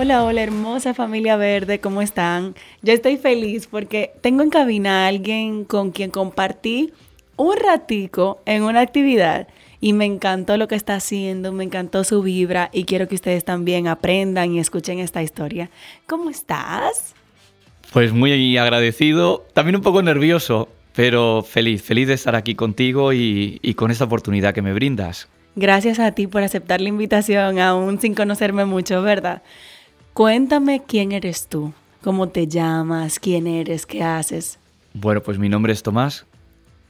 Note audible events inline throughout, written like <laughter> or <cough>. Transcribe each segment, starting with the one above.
Hola, hola, hermosa familia verde, ¿cómo están? Yo estoy feliz porque tengo en cabina a alguien con quien compartí un ratico en una actividad y me encantó lo que está haciendo, me encantó su vibra y quiero que ustedes también aprendan y escuchen esta historia. ¿Cómo estás? Pues muy agradecido, también un poco nervioso, pero feliz, feliz de estar aquí contigo y, y con esta oportunidad que me brindas. Gracias a ti por aceptar la invitación, aún sin conocerme mucho, ¿verdad? Cuéntame quién eres tú, cómo te llamas, quién eres, qué haces. Bueno, pues mi nombre es Tomás,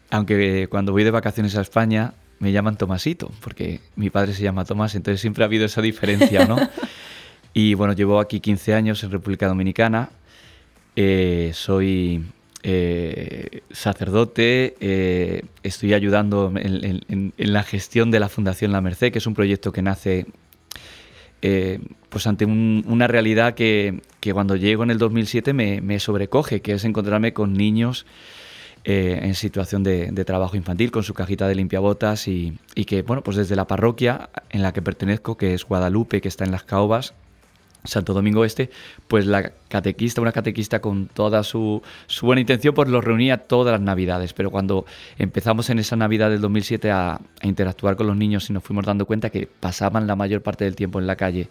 aunque cuando voy de vacaciones a España me llaman Tomasito, porque mi padre se llama Tomás, entonces siempre ha habido esa diferencia, ¿no? <laughs> y bueno, llevo aquí 15 años en República Dominicana, eh, soy eh, sacerdote, eh, estoy ayudando en, la gestión de la Fundación La Merced, que es un proyecto que nace eh, pues ante una realidad que, cuando llego en el 2007 me, sobrecoge, que es encontrarme con niños eh, en situación de, trabajo infantil, con su cajita de limpiabotas y, y que, bueno, pues desde la parroquia en la que pertenezco, que es Guadalupe, que está en las Caobas, Santo Domingo Este, pues la catequista, una catequista con toda su, buena intención, pues los reunía todas las navidades. Pero cuando empezamos en esa Navidad del 2007 a, a, interactuar con los niños y nos fuimos dando cuenta que pasaban la mayor parte del tiempo en la calle,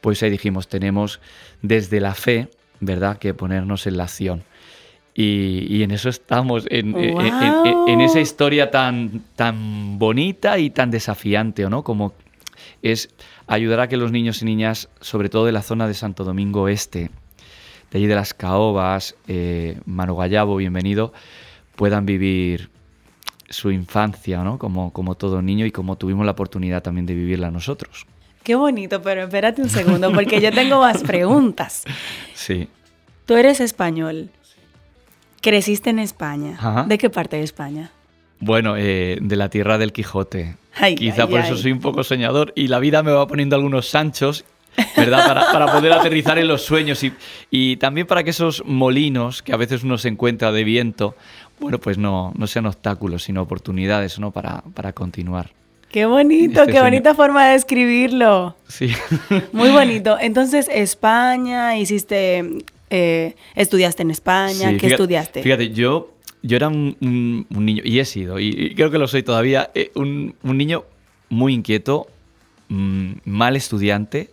pues ahí dijimos, tenemos desde la fe, ¿verdad?, que ponernos en la acción. Y, en eso estamos, en, en, esa historia tan, tan bonita y tan desafiante, ¿no? Como es ayudar a que los niños y niñas, sobre todo de la zona de Santo Domingo Este, de allí de las Caobas, eh, Mano Gallabo, bienvenido, puedan vivir su infancia, ¿no? Como, como todo niño y como tuvimos la oportunidad también de vivirla nosotros. Qué bonito, pero espérate un segundo, porque yo tengo más preguntas. <laughs> Sí. Tú eres español. Creciste en España. ¿De qué parte de España? Bueno, eh, de la tierra del Quijote. Quizá por eso soy un poco soñador y la vida me va poniendo algunos sanchos, ¿verdad? Para, poder aterrizar en los sueños y, y, también para que esos molinos que a veces uno se encuentra de viento, bueno, pues no, no sean obstáculos, sino oportunidades, ¿no? Para, para continuar. Qué bonito, este qué bonita forma de escribirlo. Sí. Muy bonito. Entonces, España, hiciste, eh, estudiaste en España, ¿qué estudiaste? Fíjate, yo yo era un, niño, y he sido, y, creo que lo soy todavía, eh, un, niño muy inquieto, mm, mal estudiante,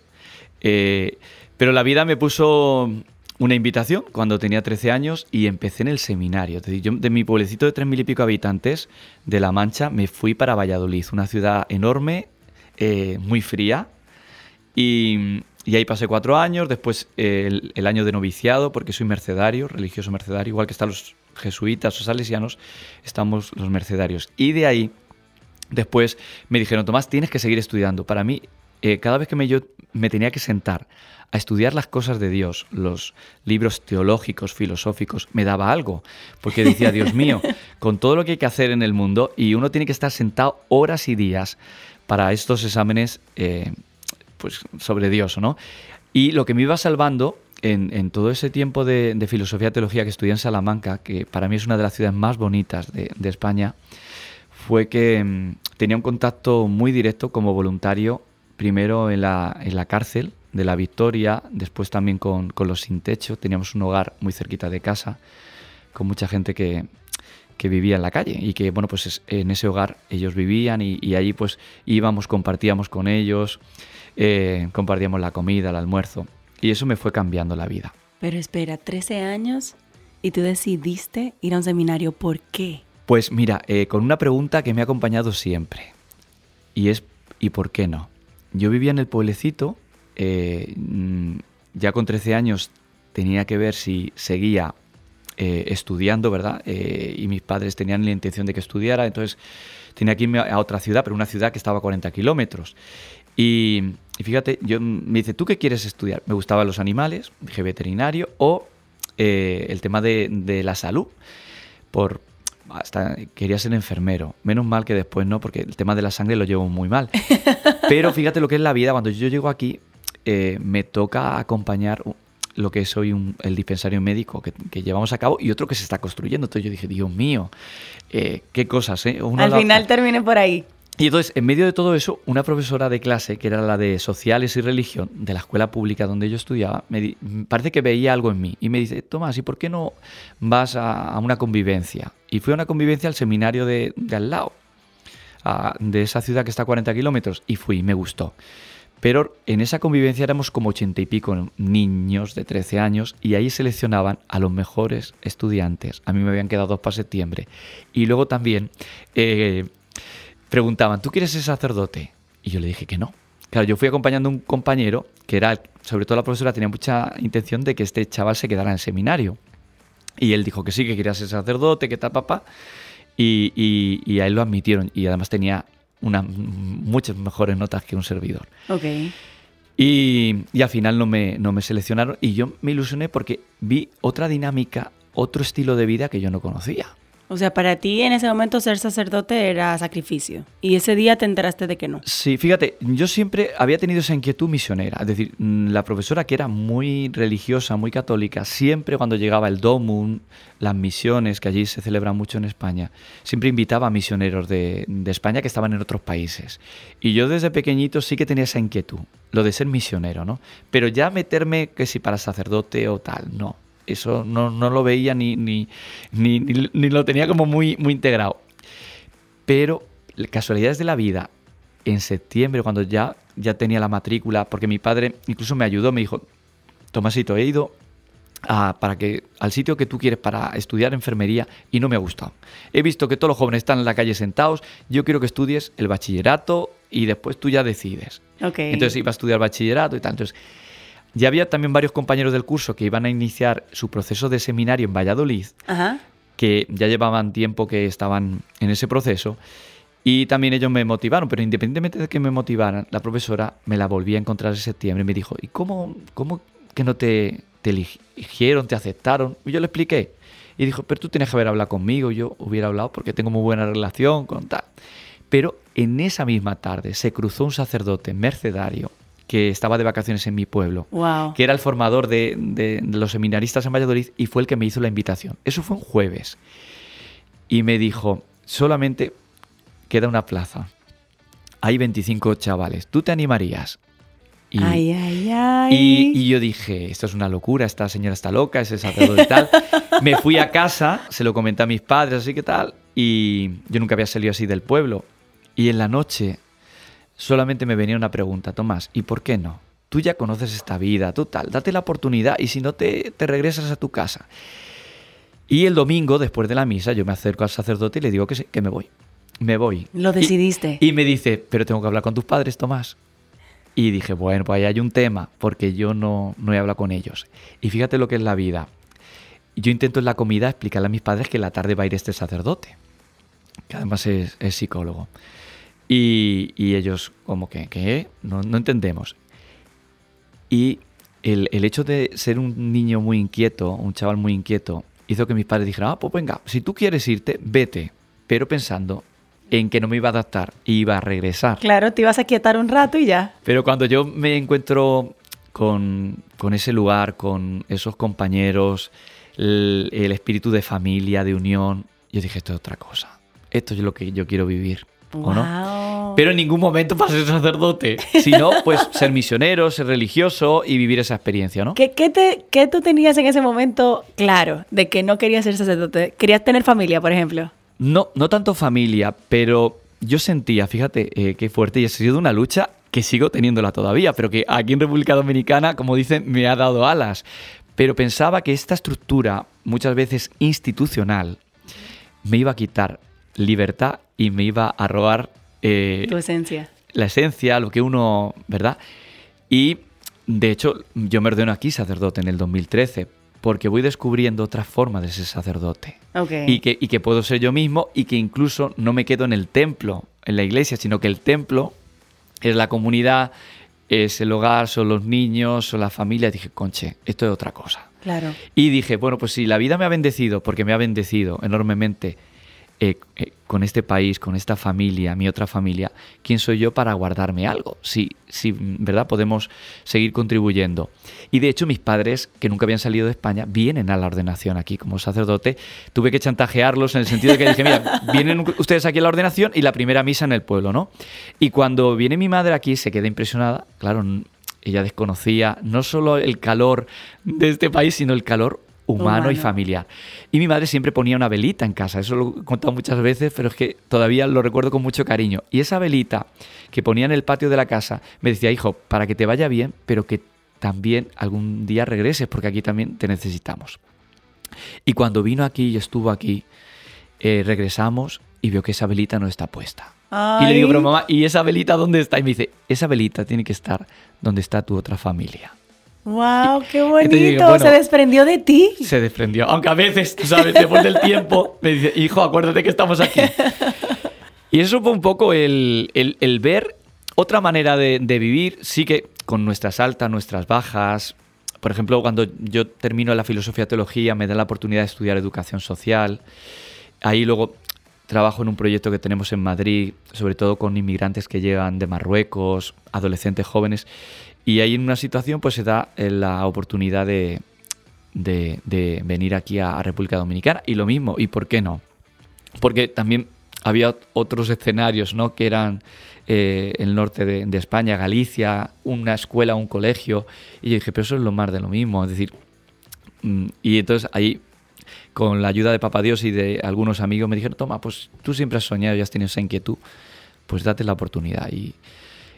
eh, pero la vida me puso una invitación cuando tenía 13 años y empecé en el seminario. De mi pueblecito de tres mil y pico habitantes de La Mancha me fui para Valladolid, una ciudad enorme, eh, muy fría, y, ahí pasé cuatro años, después el, el, año de noviciado, porque soy mercedario, religioso mercedario, igual que están los jesuitas o salesianos, estamos los mercedarios. Y de ahí, después me dijeron, Tomás, tienes que seguir estudiando. Para mí, eh, cada vez que me, yo me tenía que sentar a estudiar las cosas de Dios, los libros teológicos, filosóficos, me daba algo, porque decía, Dios <laughs> mío, con todo lo que hay que hacer en el mundo, y uno tiene que estar sentado horas y días para estos exámenes eh, pues, sobre Dios, ¿no? Y lo que me iba salvando en, todo ese tiempo de, filosofía y teología que estudié en Salamanca, que para mí es una de las ciudades más bonitas de, España, fue que mm, tenía un contacto muy directo como voluntario, primero en la, cárcel de la Victoria, después también con, los sin techo, teníamos un hogar muy cerquita de casa, con mucha gente que, vivía en la calle y que, bueno, pues en ese hogar ellos vivían y, allí pues íbamos, compartíamos con ellos, eh, compartíamos la comida, el almuerzo. Y eso me fue cambiando la vida. Pero espera, 13 años y tú decidiste ir a un seminario. ¿Por qué? Pues mira, eh, con una pregunta que me ha acompañado siempre. Y es, ¿y por qué no? Yo vivía en el pueblecito, eh, mm, ya con 13 años tenía que ver si seguía eh, estudiando, ¿verdad? y mis padres tenían la intención de que estudiara, entonces tenía que irme a otra ciudad, pero una ciudad que estaba a 40 kilómetros. Y, fíjate, yo me dice, ¿tú qué quieres estudiar? Me gustaban los animales, dije veterinario, o eh, el tema de, la salud. Por, hasta quería ser enfermero. Menos mal que después no, porque el tema de la sangre lo llevo muy mal. <laughs> Pero fíjate lo que es la vida. Cuando yo llego aquí, eh, me toca acompañar lo que soy un, el dispensario médico que, llevamos a cabo y otro que se está construyendo. Entonces yo dije, Dios mío, eh, qué cosas, ¿eh? Al final termine por ahí. Y entonces, en medio de todo eso, una profesora de clase, que era la de Sociales y Religión, de la escuela pública donde yo estudiaba, me parece que veía algo en mí. Y me dice, Tomás, ¿y por qué no vas a, una convivencia? Y fui a una convivencia al seminario de, al lado, de esa ciudad que está a 40 kilómetros, y fui, me gustó. Pero en esa convivencia éramos como ochenta y pico niños de 13 años y ahí seleccionaban a los mejores estudiantes. A mí me habían quedado dos para septiembre. Y luego también eh, preguntaban, ¿tú quieres ser sacerdote? Y yo le dije que no. Claro, yo fui acompañando a un compañero que era, sobre todo la profesora tenía mucha intención de que este chaval se quedara en el seminario. Y él dijo que sí, que quería ser sacerdote, que tal, papá. Y, y, y a él lo admitieron. Y además tenía unas muchas mejores notas que un servidor. Ok. Y, y, al final no me, no me seleccionaron y yo me ilusioné porque vi otra dinámica, otro estilo de vida que yo no conocía. O sea, para ti en ese momento ser sacerdote era sacrificio. Y ese día te enteraste de que no. Sí, fíjate, yo siempre había tenido esa inquietud misionera. Es decir, mm, la profesora que era muy religiosa, muy católica, siempre cuando llegaba el Domum, las misiones, que allí se celebran mucho en España, siempre invitaba a misioneros de, de España que estaban en otros países. Y yo desde pequeñito sí que tenía esa inquietud, lo de ser misionero, ¿no? Pero ya meterme que si para sacerdote o tal, no eso no, lo veía ni, ni, ni, ni, lo tenía como muy, muy integrado. Pero casualidades de la vida, en septiembre, cuando ya, ya tenía la matrícula, porque mi padre incluso me ayudó, me dijo, Tomasito, he ido para que, al sitio que tú quieres para estudiar enfermería y no me ha gustado. He visto que todos los jóvenes están en la calle sentados, yo quiero que estudies el bachillerato y después tú ya decides. Entonces iba a estudiar bachillerato y tal. Entonces, ya había también varios compañeros del curso que iban a iniciar su proceso de seminario en Valladolid, que ya llevaban tiempo que estaban en ese proceso. Y también ellos me motivaron, pero independientemente de que me motivaran, la profesora me la volví a encontrar en septiembre y me dijo, ¿y cómo, cómo que no te, te eligieron, te aceptaron? Y yo le expliqué. Y dijo, pero tú tienes que haber hablado conmigo, yo hubiera hablado porque tengo muy buena relación con tal. Pero en esa misma tarde se cruzó un sacerdote mercedario que estaba de vacaciones en mi pueblo, que era el formador de, los seminaristas en Valladolid y fue el que me hizo la invitación. Eso fue un jueves. Y me dijo, solamente queda una plaza. Hay 25 chavales. ¿Tú te animarías? Y, ay, ay, ay. Y, yo dije, esto es una locura, esta señora está loca, ese sacerdote y tal. <laughs> me fui a casa, se lo comenté a mis padres, así que tal, y yo nunca había salido así del pueblo. Y en la noche solamente me venía una pregunta, Tomás, ¿y por qué no? Tú ya conoces esta vida, tú tal, date la oportunidad y si no te, te regresas a tu casa. Y el domingo, después de la misa, yo me acerco al sacerdote y le digo que, que me voy. Me voy. Lo decidiste. Y, me dice, pero tengo que hablar con tus padres, Tomás. Y dije, bueno, pues ahí hay un tema, porque yo no, no he hablado con ellos. Y fíjate lo que es la vida. Yo intento en la comida explicarle a mis padres que la tarde va a ir este sacerdote, que además es, es psicólogo. Y, ellos como que, ¿qué? No, entendemos. Y el, hecho de ser un niño muy inquieto, un chaval muy inquieto, hizo que mis padres dijeran, ah, pues venga, si tú quieres irte, vete. Pero pensando en que no me iba a adaptar y iba a regresar. Claro, te ibas a quietar un rato y ya. Pero cuando yo me encuentro con, ese lugar, con esos compañeros, el, el, espíritu de familia, de unión, yo dije, esto es otra cosa. Esto es lo que yo quiero vivir. Pero en ningún momento para ser sacerdote, sino pues <laughs> ser misionero, ser religioso y vivir esa experiencia, ¿no? ¿Qué, te, qué tú tenías en ese momento claro de que no querías ser sacerdote? ¿Querías tener familia, por ejemplo? No, no tanto familia, pero yo sentía, fíjate eh, qué fuerte, y ha sido una lucha que sigo teniéndola todavía, pero que aquí en República Dominicana, como dicen, me ha dado alas. Pero pensaba que esta estructura, muchas veces institucional, me iba a quitar libertad y me iba a robar... Eh, tu esencia. La esencia, lo que uno, ¿verdad? Y de hecho, yo me ordeno aquí sacerdote en el 2013 porque voy descubriendo otras formas de ser sacerdote. Y, que, y que puedo ser yo mismo y que incluso no me quedo en el templo, en la iglesia, sino que el templo es la comunidad, es el hogar, son los niños, son la familia. Dije, conche, esto es otra cosa. Claro. Y dije, bueno, pues si la vida me ha bendecido, porque me ha bendecido enormemente eh, eh, con este país, con esta familia, mi otra familia, ¿quién soy yo para guardarme algo? Si, si, ¿verdad? Podemos seguir contribuyendo. Y de hecho mis padres, que nunca habían salido de España, vienen a la ordenación aquí como sacerdote. Tuve que chantajearlos en el sentido de que dije, mira, <laughs> vienen ustedes aquí a la ordenación y la primera misa en el pueblo, ¿no? Y cuando viene mi madre aquí se queda impresionada, claro, ella desconocía no solo el calor de este país, sino el calor humano, y familiar. Y mi madre siempre ponía una velita en casa, eso lo he contado muchas veces, pero es que todavía lo recuerdo con mucho cariño. Y esa velita que ponía en el patio de la casa me decía, hijo, para que te vaya bien, pero que también algún día regreses, porque aquí también te necesitamos. Y cuando vino aquí y estuvo aquí, eh, regresamos y vio que esa velita no está puesta. Y le digo, pero mamá, ¿y esa velita dónde está? Y me dice, esa velita tiene que estar donde está tu otra familia. ¡Wow! ¡Qué bonito! se desprendió de ti. Se desprendió. Aunque a veces, tú sabes, después del tiempo, <laughs> me dice, hijo, acuérdate que estamos aquí. Y eso fue un poco el, ver otra manera de, vivir. Sí que con nuestras altas, nuestras bajas. Por ejemplo, cuando yo termino la filosofía teología, me da la oportunidad de estudiar educación social. Ahí luego trabajo en un proyecto que tenemos en Madrid, sobre todo con inmigrantes que llegan de Marruecos, adolescentes jóvenes. Y ahí en una situación pues se da eh, la oportunidad de, de, venir aquí a, República Dominicana. Y lo mismo, ¿y por qué no? Porque también había otros escenarios, ¿no? Que eran eh, el norte de, España, Galicia, una escuela, un colegio. Y yo dije, pero eso es lo más de lo mismo. Es decir, mm, y entonces ahí, con la ayuda de Papá Dios y de algunos amigos, me dijeron, toma, pues tú siempre has soñado y has tenido esa inquietud, pues date la oportunidad. Y,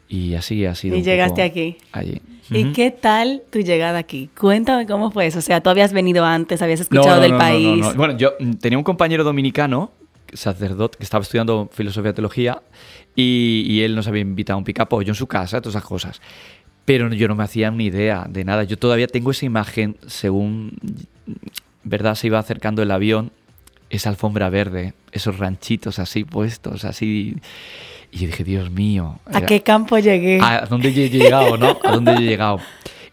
y así ha sido. Y llegaste aquí. Allí. ¿Y qué tal tu llegada aquí? Cuéntame cómo fue eso. O sea, tú habías venido antes, habías escuchado del país. Bueno, yo tenía un compañero dominicano, sacerdote, que estaba estudiando filosofía y teología, y, él nos había invitado a un picapollo en su casa, todas esas cosas. Pero yo no me hacía ni idea de nada. Yo todavía tengo esa imagen, según, ¿verdad? Se iba acercando el avión, esa alfombra verde, esos ranchitos así puestos, así y yo dije, Dios mío. ¿A qué campo llegué? ¿A dónde he llegado, no? ¿A dónde he llegado?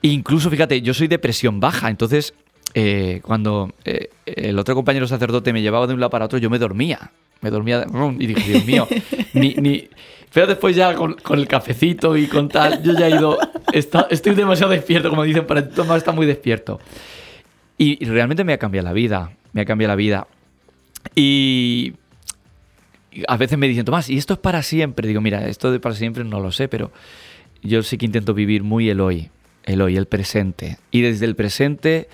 E incluso, fíjate, yo soy de presión baja, entonces eh, cuando eh, el otro compañero sacerdote me llevaba de un lado para otro, yo me dormía. Me dormía y dije, Dios mío, ni, ni... Pero después ya con, el cafecito y con tal, yo ya he ido, estoy demasiado despierto, como dicen, para tomar está muy despierto. Y, y realmente me ha cambiado la vida, me ha cambiado la vida. Y a veces me dicen, Tomás, ¿y esto es para siempre? Digo, mira, esto de para siempre no lo sé, pero yo sí que intento vivir muy el hoy, el hoy, el presente. Y desde el presente,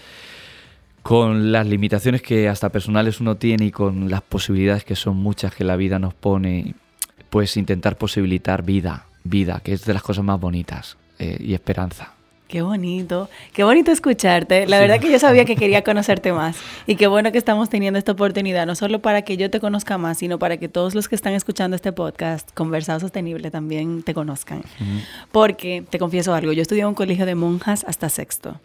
con las limitaciones que hasta personales uno tiene y con las posibilidades que son muchas que la vida nos pone, pues intentar posibilitar vida, vida, que es de las cosas más bonitas eh, y esperanza. Qué bonito, qué bonito escucharte. La verdad que yo sabía que quería conocerte más y qué bueno que estamos teniendo esta oportunidad, no solo para que yo te conozca más, sino para que todos los que están escuchando este podcast, Conversado Sostenible, también te conozcan. Porque, te confieso algo, yo estudié en un colegio de monjas hasta sexto.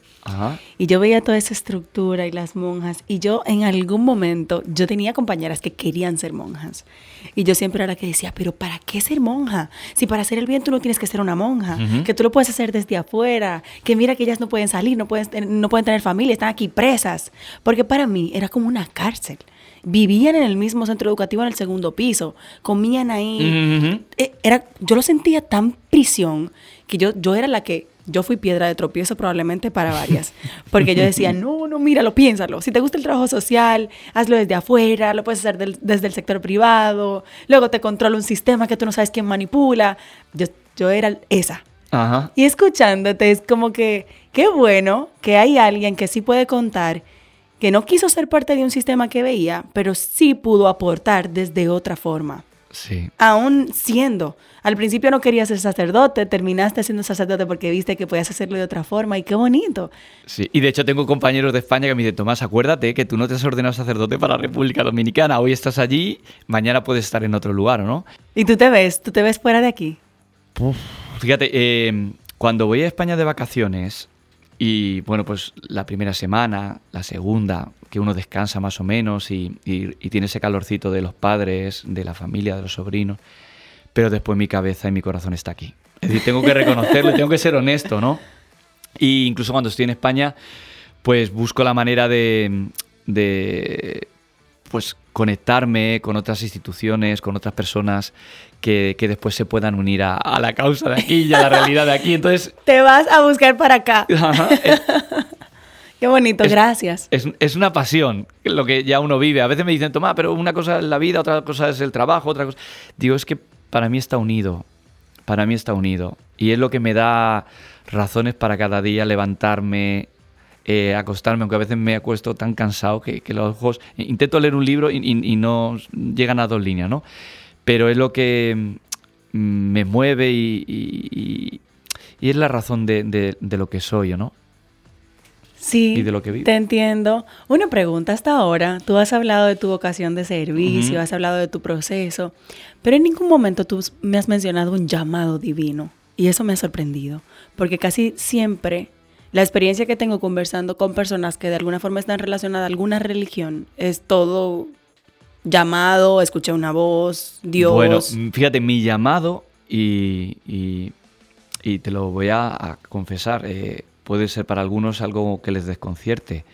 Y yo veía toda esa estructura y las monjas y yo en algún momento, yo tenía compañeras que querían ser monjas. Y yo siempre era la que decía, pero ¿para qué ser monja? Si para hacer el bien tú no tienes que ser una monja, que tú lo puedes hacer desde afuera, que mira que ellas no pueden salir, no pueden, no pueden tener familia, están aquí presas. Porque para mí era como una cárcel. Vivían en el mismo centro educativo en el segundo piso, comían ahí. Eh, era, yo lo sentía tan prisión que yo, yo era la que yo fui piedra de tropiezo probablemente para varias, porque yo decía, no, no, míralo, piénsalo. Si te gusta el trabajo social, hazlo desde afuera, lo puedes hacer desde el sector privado, luego te controla un sistema que tú no sabes quién manipula. Yo, yo era esa. Y escuchándote es como que, qué bueno que hay alguien que sí puede contar que no quiso ser parte de un sistema que veía, pero sí pudo aportar desde otra forma. Sí. Aún siendo. Al principio no querías ser sacerdote, terminaste siendo sacerdote porque viste que podías hacerlo de otra forma y qué bonito. Sí, y de hecho tengo compañeros de España que me dicen, Tomás, acuérdate que tú no te has ordenado sacerdote para la República Dominicana, hoy estás allí, mañana puedes estar en otro lugar, ¿no? ¿Y tú te ves? ¿Tú te ves fuera de aquí? Fíjate, eh, cuando voy a España de vacaciones, y bueno, pues la primera semana, la segunda, que uno descansa más o menos y, y, tiene ese calorcito de los padres, de la familia, de los sobrinos, pero después mi cabeza y mi corazón está aquí. Es decir, tengo que reconocerlo tengo que ser honesto, ¿no? Y incluso cuando estoy en España, pues busco la manera de, de pues conectarme con otras instituciones, con otras personas que, que después se puedan unir a, a, la causa de aquí y a la realidad de aquí. Entonces... Te vas a buscar para acá. Ajá, es, Qué bonito, es, gracias. Es, es, una pasión lo que ya uno vive. A veces me dicen, Tomás, pero una cosa es la vida, otra cosa es el trabajo, otra cosa... Digo, es que para mí está unido. Para mí está unido. Y es lo que me da razones para cada día levantarme, eh, acostarme, aunque a veces me acuesto tan cansado que, que los ojos... Intento leer un libro y, y, y, no llegan a dos líneas, ¿no? Pero es lo que mm, me mueve y, y es la razón de, de, de, lo que soy, ¿no? Sí, y de lo que te entiendo. Una pregunta hasta ahora. Tú has hablado de tu vocación de servicio, uh -huh. has hablado de tu proceso, pero en ningún momento tú me has mencionado un llamado divino. Y eso me ha sorprendido, porque casi siempre la experiencia que tengo conversando con personas que de alguna forma están relacionadas a alguna religión es todo llamado, escuché una voz, Dios. Bueno, fíjate, mi llamado, y, y, y te lo voy a, a confesar, eh, puede ser para algunos algo que les desconcierte,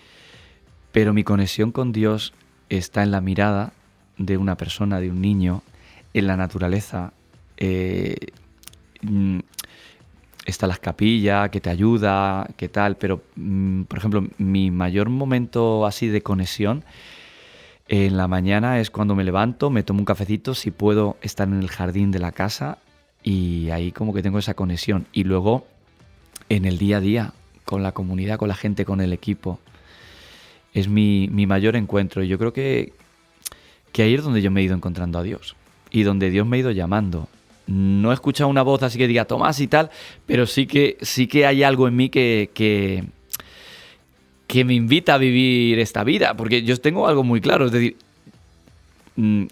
pero mi conexión con Dios está en la mirada de una persona, de un niño, en la naturaleza. Eh, está las capillas, que te ayuda, que tal, pero mm, por ejemplo, mi mayor momento así de conexión en la mañana es cuando me levanto, me tomo un cafecito, si puedo estar en el jardín de la casa y ahí como que tengo esa conexión. Y luego en el día a día, con la comunidad, con la gente, con el equipo, es mi, mi mayor encuentro. Y yo creo que, que ahí es donde yo me he ido encontrando a Dios y donde Dios me ha ido llamando no he escuchado una voz así que diga Tomás y tal, pero sí que, sí que hay algo en mí que, que, me invita a vivir esta vida, porque yo tengo algo muy claro, es decir, mmm,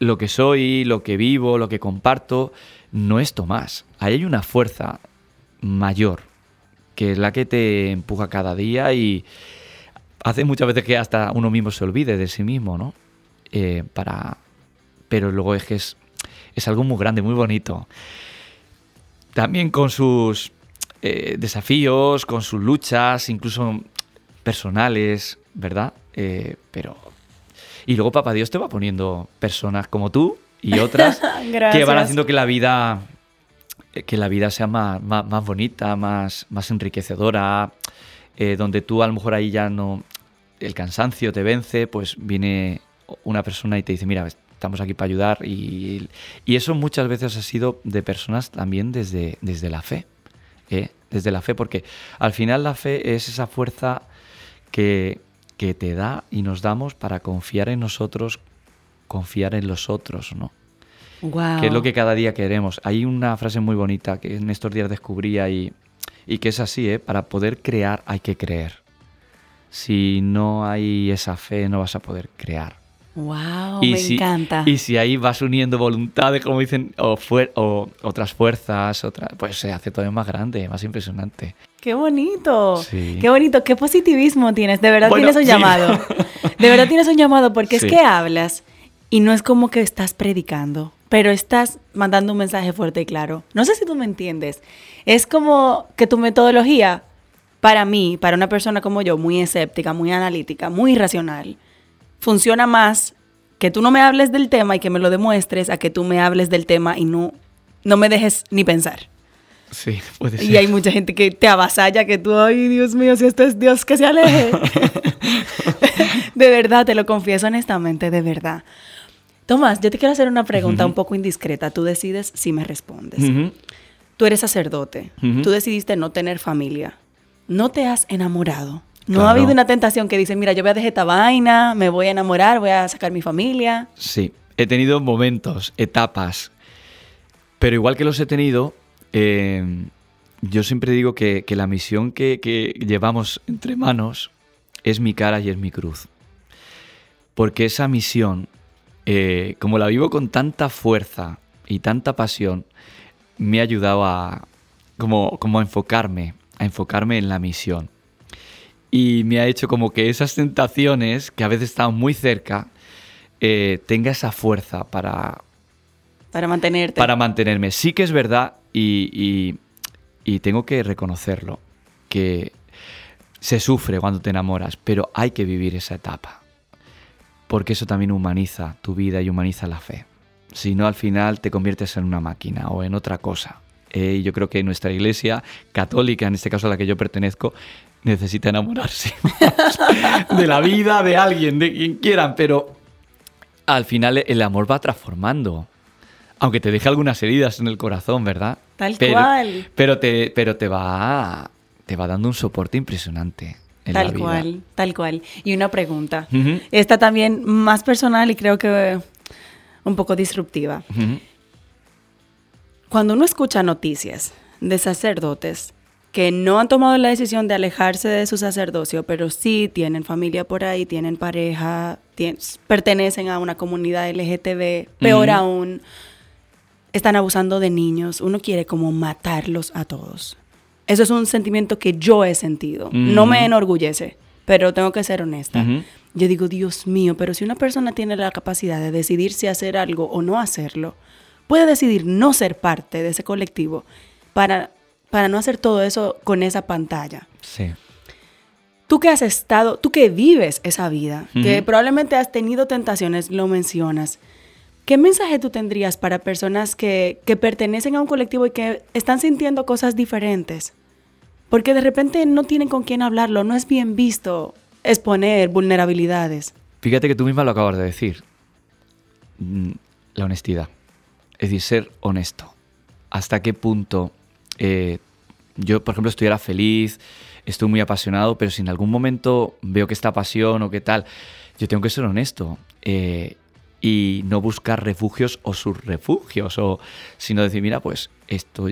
lo que soy, lo que vivo, lo que comparto, no es Tomás. Ahí hay una fuerza mayor, que es la que te empuja cada día y hace muchas veces que hasta uno mismo se olvide de sí mismo, ¿no? Eh, para... Pero luego es que es es algo muy grande, muy bonito. También con sus eh, desafíos, con sus luchas, incluso personales, ¿verdad? Eh, pero... Y luego Papá Dios te va poniendo personas como tú y otras <laughs> que van haciendo que la vida que la vida sea más, más, más bonita, más, más enriquecedora, eh, donde tú a lo mejor ahí ya no, el cansancio te vence, pues viene una persona y te dice, mira, estamos aquí para ayudar y, y, eso muchas veces ha sido de personas también desde, desde la fe, ¿eh? desde la fe, porque al final la fe es esa fuerza que, que te da y nos damos para confiar en nosotros, confiar en los otros, ¿no? Wow. Que es lo que cada día queremos. Hay una frase muy bonita que en estos días descubría y, y que es así, ¿eh? para poder crear hay que creer. Si no hay esa fe no vas a poder crear. Wow, y me si, encanta. Y si ahí vas uniendo voluntades, como dicen, o, fuer o otras fuerzas, otra, pues se hace todavía más grande, más impresionante. ¡Qué bonito! Sí. ¡Qué bonito! ¿Qué positivismo tienes? De verdad Bueno, tienes un sí. llamado. De verdad tienes un llamado porque <laughs> Sí. es que hablas y no es como que estás predicando, pero estás mandando un mensaje fuerte y claro. No sé si tú me entiendes. Es como que tu metodología, para mí, para una persona como yo, muy escéptica, muy analítica, muy racional, funciona más que tú no me hables del tema y que me lo demuestres a que tú me hables del tema y no, no me dejes ni pensar. Sí, puede ser. Y hay mucha gente que te avasalla, que tú, ay, Dios mío, si esto es Dios, que se aleje. <laughs> <laughs> de verdad, te lo confieso honestamente, de verdad. Tomás, yo te quiero hacer una pregunta un poco indiscreta. Tú decides si me respondes. Tú eres sacerdote. Tú decidiste no tener familia. No te has enamorado. No Claro. ha habido una tentación que dice, mira, yo voy a dejar esta vaina, me voy a enamorar, voy a sacar mi familia. Sí. he tenido momentos, etapas, pero igual que los he tenido, eh, yo siempre digo que, la misión que, llevamos entre manos es mi cara y es mi cruz. Porque esa misión, eh, como la vivo con tanta fuerza y tanta pasión, me ha ayudado a, como, como a enfocarme, a enfocarme en la misión. Y me ha hecho como que esas tentaciones, que a veces están muy cerca, eh, tenga esa fuerza para, para mantenerte. Para mantenerme. Sí que es verdad y, tengo que reconocerlo, que se sufre cuando te enamoras, pero hay que vivir esa etapa. Porque eso también humaniza tu vida y humaniza la fe. Si no, al final te conviertes en una máquina o en otra cosa. Eh, yo creo que nuestra iglesia católica, en este caso a la que yo pertenezco, necesita enamorarse <laughs> de la vida de alguien, de quien quieran, pero al final el amor va transformando. Aunque te deje algunas heridas en el corazón, ¿verdad? Tal cual. Pero te, pero te va, te va dando un soporte impresionante. En tal la vida. cual, tal cual. Y una pregunta. Esta también más personal y creo que un poco disruptiva. Cuando uno escucha noticias de sacerdotes que no han tomado la decisión de alejarse de su sacerdocio, pero sí tienen familia por ahí, tienen pareja, pertenecen a una comunidad LGTB, peor aún, están abusando de niños, uno quiere como matarlos a todos. Eso es un sentimiento que yo he sentido. No me enorgullece, pero tengo que ser honesta. Yo digo, Dios mío, pero si una persona tiene la capacidad de decidir si hacer algo o no hacerlo, puede decidir no ser parte de ese colectivo para, para no hacer todo eso con esa pantalla. Sí. Tú que has estado, tú que vives esa vida, que probablemente has tenido tentaciones, lo mencionas. ¿Qué mensaje tú tendrías para personas que, pertenecen a un colectivo y que están sintiendo cosas diferentes? Porque de repente no tienen con quién hablarlo, no es bien visto exponer vulnerabilidades. Fíjate que tú misma lo acabas de decir. Mm, la honestidad. Es decir, ser honesto. ¿Hasta qué punto eh, yo, por ejemplo, estuviera feliz, estoy muy apasionado, pero si en algún momento veo que esta pasión o qué tal, yo tengo que ser honesto. Eh, y no buscar refugios o sus refugios, o, sino decir, mira, pues esto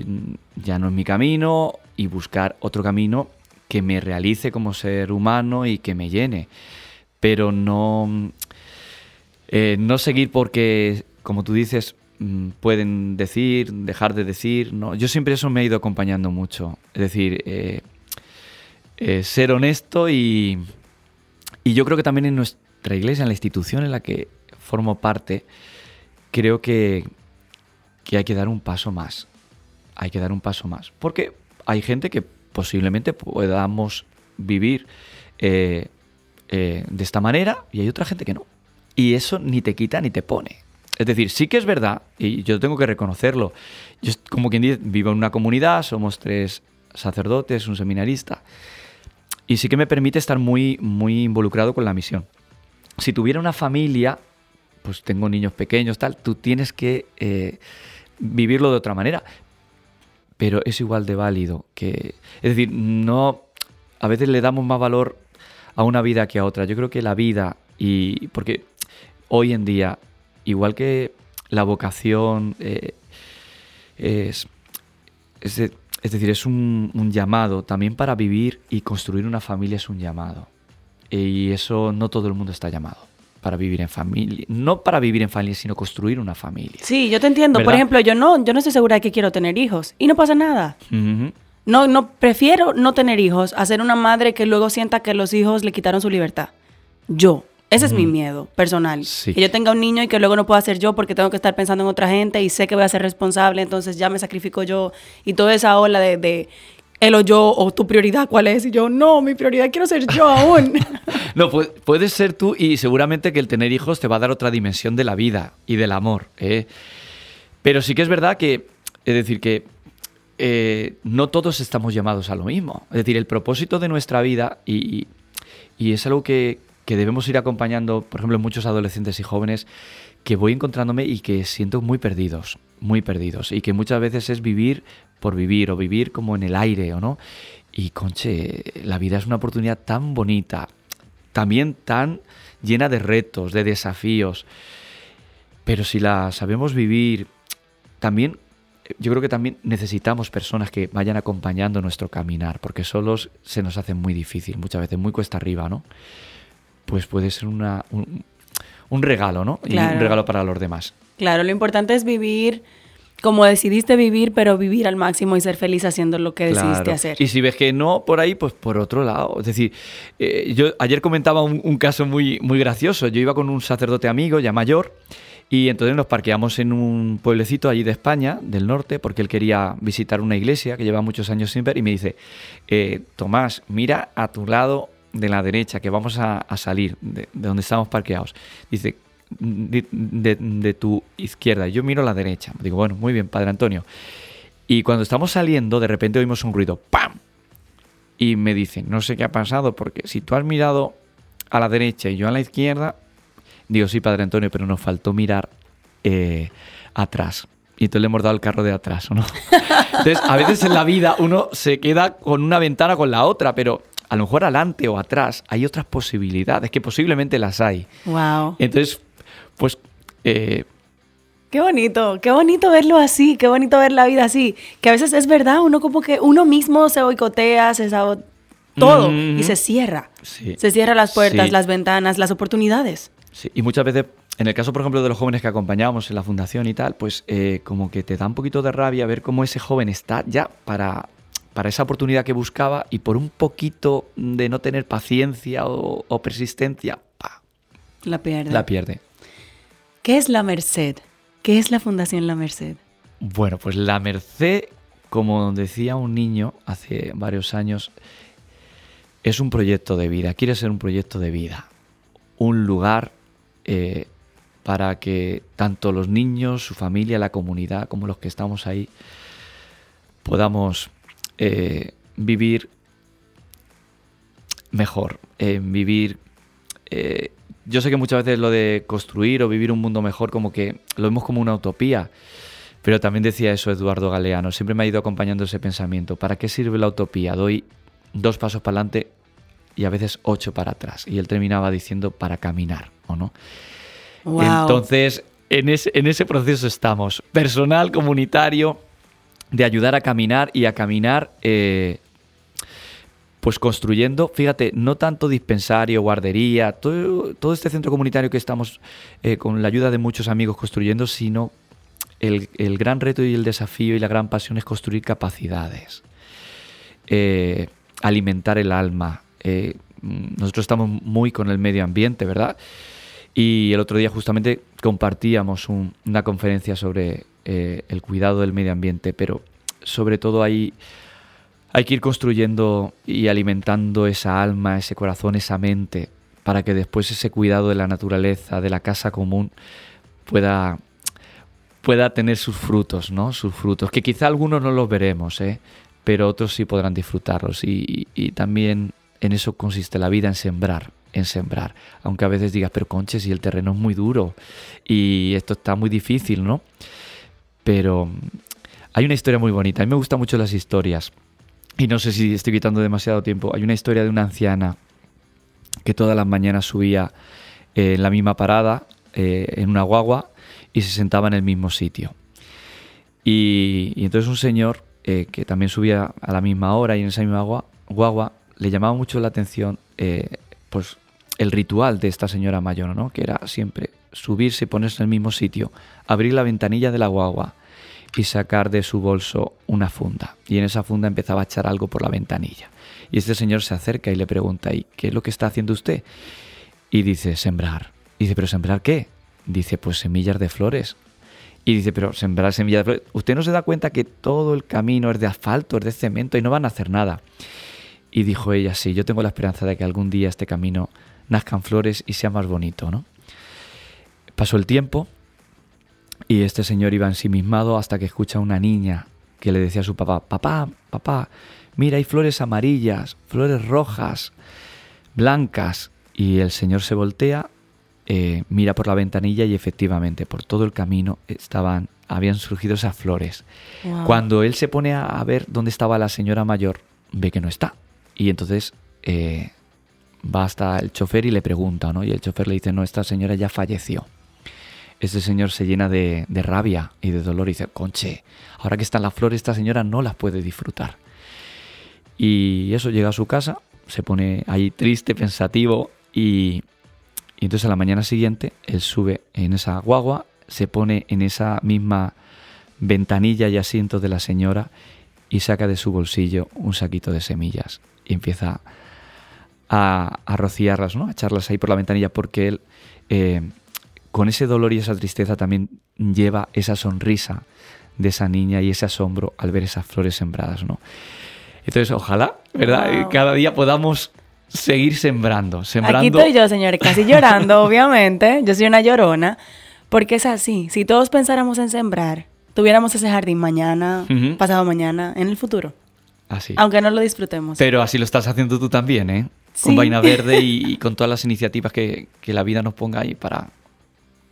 ya no es mi camino y buscar otro camino que me realice como ser humano y que me llene. Pero no, eh, no seguir porque, como tú dices, mm, pueden decir, dejar de decir. No. Yo siempre eso me ha ido acompañando mucho. Es decir, eh, eh, ser honesto y, y yo creo que también en nuestra iglesia, en la institución en la que formo parte, creo que, hay que dar un paso más. Hay que dar un paso más. Porque hay gente que posiblemente podamos vivir eh, eh, de esta manera y hay otra gente que no. Y eso ni te quita ni te pone. Es decir, sí que es verdad, y yo tengo que reconocerlo. Yo, como quien dice, vivo en una comunidad, somos tres sacerdotes, un seminarista, y sí que me permite estar muy, muy involucrado con la misión. Si tuviera una familia, pues tengo niños pequeños, tal, tú tienes que eh, vivirlo de otra manera. Pero es igual de válido que. Es decir, no. A veces le damos más valor a una vida que a otra. Yo creo que la vida, y. Porque hoy en día, igual que la vocación eh, es, es, decir, es un, un, llamado también para vivir y construir una familia es un llamado. Y eso no todo el mundo está llamado para vivir en familia. No para vivir en familia, sino construir una familia. Sí, yo te entiendo. Por ejemplo, yo no, yo no estoy segura de que quiero tener hijos. Y no pasa nada. No, no, prefiero no tener hijos a ser una madre que luego sienta que los hijos le quitaron su libertad. Yo. Ese es mi miedo personal. Que yo tenga un niño y que luego no pueda ser yo porque tengo que estar pensando en otra gente y sé que voy a ser responsable, entonces ya me sacrifico yo. Y toda esa ola de, de él o yo, o tu prioridad, ¿cuál es? Y yo, no, mi prioridad quiero ser yo aún. <laughs> no, puedes ser tú y seguramente que el tener hijos te va a dar otra dimensión de la vida y del amor. ¿eh? Pero sí que es verdad que, es decir, que eh, no todos estamos llamados a lo mismo. Es decir, el propósito de nuestra vida, y, y es algo que, que debemos ir acompañando, por ejemplo, muchos adolescentes y jóvenes, que voy encontrándome y que siento muy perdidos, muy perdidos, y que muchas veces es vivir por vivir o vivir como en el aire o no. Y conche, la vida es una oportunidad tan bonita, también tan llena de retos, de desafíos. pero si la sabemos vivir, también yo creo que también necesitamos personas que vayan acompañando nuestro caminar, porque solos se nos hace muy difícil, muchas veces muy cuesta arriba, ¿no? Pues puede ser una, un, regalo, ¿no? Y un regalo para los demás. Claro, lo importante es vivir como decidiste vivir, pero vivir al máximo y ser feliz haciendo lo que decidiste hacer. Y si ves que no por ahí, pues por otro lado. Es decir, eh, yo ayer comentaba un, un, caso muy, muy gracioso. Yo iba con un sacerdote amigo ya mayor y entonces nos parqueamos en un pueblecito allí de España, del norte, porque él quería visitar una iglesia que lleva muchos años sin ver y me dice, eh, Tomás, mira a tu lado de la derecha, que vamos a, salir de, donde estamos parqueados. Dice, de, tu izquierda. Yo miro a la derecha. Digo, bueno, muy bien, Padre Antonio. Y cuando estamos saliendo, de repente oímos un ruido, ¡pam! Y me dicen, no sé qué ha pasado, porque si tú has mirado a la derecha y yo a la izquierda, Digo, sí, Padre Antonio, pero nos faltó mirar eh, atrás. Y entonces le hemos dado el carro de atrás, ¿no? <laughs> Entonces, a veces en la vida uno se queda con una ventana con la otra, pero a lo mejor adelante o atrás hay otras posibilidades, que posiblemente las hay. Wow. Entonces, pues... Eh, qué bonito, qué bonito verlo así, qué bonito ver la vida así. Que a veces es verdad, uno como que uno mismo se boicotea, se sabe todo y se cierra. Se cierra las puertas, las ventanas, las oportunidades y muchas veces, en el caso, por ejemplo, de los jóvenes que acompañamos en la fundación y tal, pues eh, como que te da un poquito de rabia ver cómo ese joven está ya para, para esa oportunidad que buscaba y por un poquito de no tener paciencia o, persistencia, La pierde. La pierde. ¿Qué es la Merced? ¿Qué es la Fundación La Merced? Bueno, pues la Merced, como decía un niño hace varios años, es un proyecto de vida, quiere ser un proyecto de vida, un lugar eh, para que tanto los niños, su familia, la comunidad, como los que estamos ahí, podamos eh, vivir mejor, vivir... Eh, yo sé que muchas veces lo de construir o vivir un mundo mejor como que lo vemos como una utopía, pero también decía eso Eduardo Galeano, siempre me ha ido acompañando ese pensamiento. ¿Para qué sirve la utopía? Doy dos pasos para adelante y a veces ocho para atrás. Y él terminaba diciendo para caminar, ¿o no? Entonces, en ese, en ese proceso estamos. Personal, comunitario, de ayudar a caminar y a caminar, eh, pues construyendo, fíjate, no tanto dispensario, guardería, todo, todo este centro comunitario que estamos eh, con la ayuda de muchos amigos construyendo, sino el, el, gran reto y el desafío y la gran pasión es construir capacidades, eh, alimentar el alma, nosotros estamos muy con el medio ambiente, ¿verdad? Y el otro día justamente compartíamos una conferencia sobre eh, el cuidado del medio ambiente, pero sobre todo hay, hay que ir construyendo y alimentando esa alma, ese corazón, esa mente, para que después ese cuidado de la naturaleza, de la casa común, pueda, pueda tener sus frutos, ¿no? Sus frutos, que quizá algunos no los veremos, ¿eh? pero otros sí podrán disfrutarlos. Y, y también en eso consiste la vida, en sembrar, en sembrar. Aunque a veces digas, pero conches, y el terreno es muy duro y esto está muy difícil, ¿no? Pero mm, hay una historia muy bonita. A mí me gustan mucho las historias. Y no sé si estoy quitando demasiado tiempo. Hay una historia de una anciana que todas las mañanas subía eh, en la misma parada, eh, en una guagua, y se sentaba en el mismo sitio. Y, entonces un señor eh, que también subía a la misma hora y en esa misma guagua, le llamaba mucho la atención eh, pues el ritual de esta señora mayor, ¿no? que era siempre subirse y ponerse en el mismo sitio, abrir la ventanilla de la guagua y sacar de su bolso una funda. Y en esa funda empezaba a echar algo por la ventanilla. Y este señor se acerca y le pregunta, ¿y qué es lo que está haciendo usted? Y dice, sembrar. Y dice, ¿pero sembrar qué? Dice, pues semillas de flores. Y dice, pero sembrar semillas de flores. Usted no se da cuenta que todo el camino es de asfalto, es de cemento y no van a hacer nada. Y dijo ella, sí, yo tengo la esperanza de que algún día este camino nazcan flores y sea más bonito, ¿no? Pasó el tiempo y este señor iba ensimismado hasta que escucha a una niña que le decía a su papá, papá, papá, mira, hay flores amarillas, flores rojas, blancas. Y el señor se voltea, eh, mira por la ventanilla y efectivamente por todo el camino estaban, habían surgido esas flores. Cuando él se pone a ver dónde estaba la señora mayor, ve que no está. Y entonces eh, va hasta el chofer y le pregunta, ¿no? Y el chofer le dice, no, esta señora ya falleció. Este señor se llena de, rabia y de dolor y dice, conche, ahora que están las flores, esta señora no las puede disfrutar. Y eso llega a su casa, se pone ahí triste, pensativo y, entonces a la mañana siguiente él sube en esa guagua, se pone en esa misma ventanilla y asiento de la señora y saca de su bolsillo un saquito de semillas y empieza a, a rociarlas, ¿no? a echarlas ahí por la ventanilla porque él eh, con ese dolor y esa tristeza también lleva esa sonrisa de esa niña y ese asombro al ver esas flores sembradas, ¿no? Entonces, ojalá, ¿verdad? Wow. Cada día podamos seguir sembrando, sembrando. Aquí estoy yo, señores, casi llorando, <laughs> obviamente. Yo soy una llorona. Porque es así. Si todos pensáramos en sembrar, tuviéramos ese jardín mañana, pasado mañana, en el futuro. Así. Aunque no lo disfrutemos. Pero así lo estás haciendo tú también, ¿eh? Con Sí. Vaina Verde y, y <laughs> con todas las iniciativas que, que la vida nos ponga ahí para,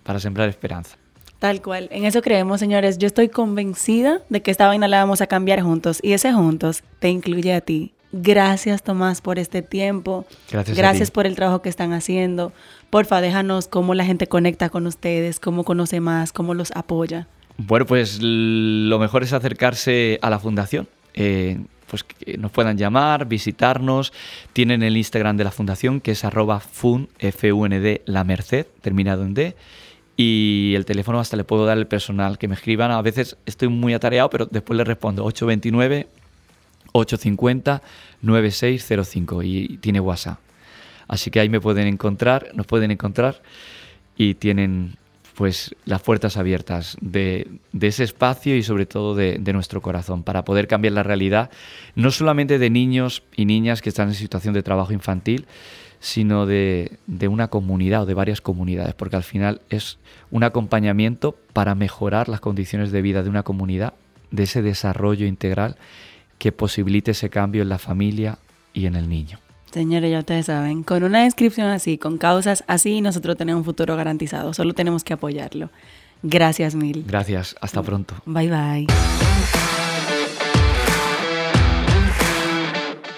para sembrar esperanza. Tal cual. En eso creemos, señores. Yo estoy convencida de que esta vaina la vamos a cambiar juntos. Y ese juntos te incluye a ti. Gracias, Tomás, por este tiempo. Gracias Gracias por el trabajo que están haciendo. Porfa, déjanos cómo la gente conecta con ustedes, cómo conoce más, cómo los apoya. Bueno, pues lo mejor es acercarse a la fundación. Eh, pues que nos puedan llamar, visitarnos. Tienen el Instagram de la fundación que es arroba fun, F-U-N-D, la merced, terminado en D. Y el teléfono hasta le puedo dar el personal que me escriban. A veces estoy muy atareado, pero después les respondo 829 850 9605 y tiene WhatsApp. Así que ahí me pueden encontrar, nos pueden encontrar y tienen pues las puertas abiertas de, de ese espacio y sobre todo de, de nuestro corazón para poder cambiar la realidad, no solamente de niños y niñas que están en situación de trabajo infantil, sino de, de una comunidad o de varias comunidades, porque al final es un acompañamiento para mejorar las condiciones de vida de una comunidad, de ese desarrollo integral que posibilite ese cambio en la familia y en el niño. Señores, ya ustedes saben, con una descripción así, con causas así, nosotros tenemos un futuro garantizado. Solo tenemos que apoyarlo. Gracias mil. Gracias, hasta pronto. Bye bye.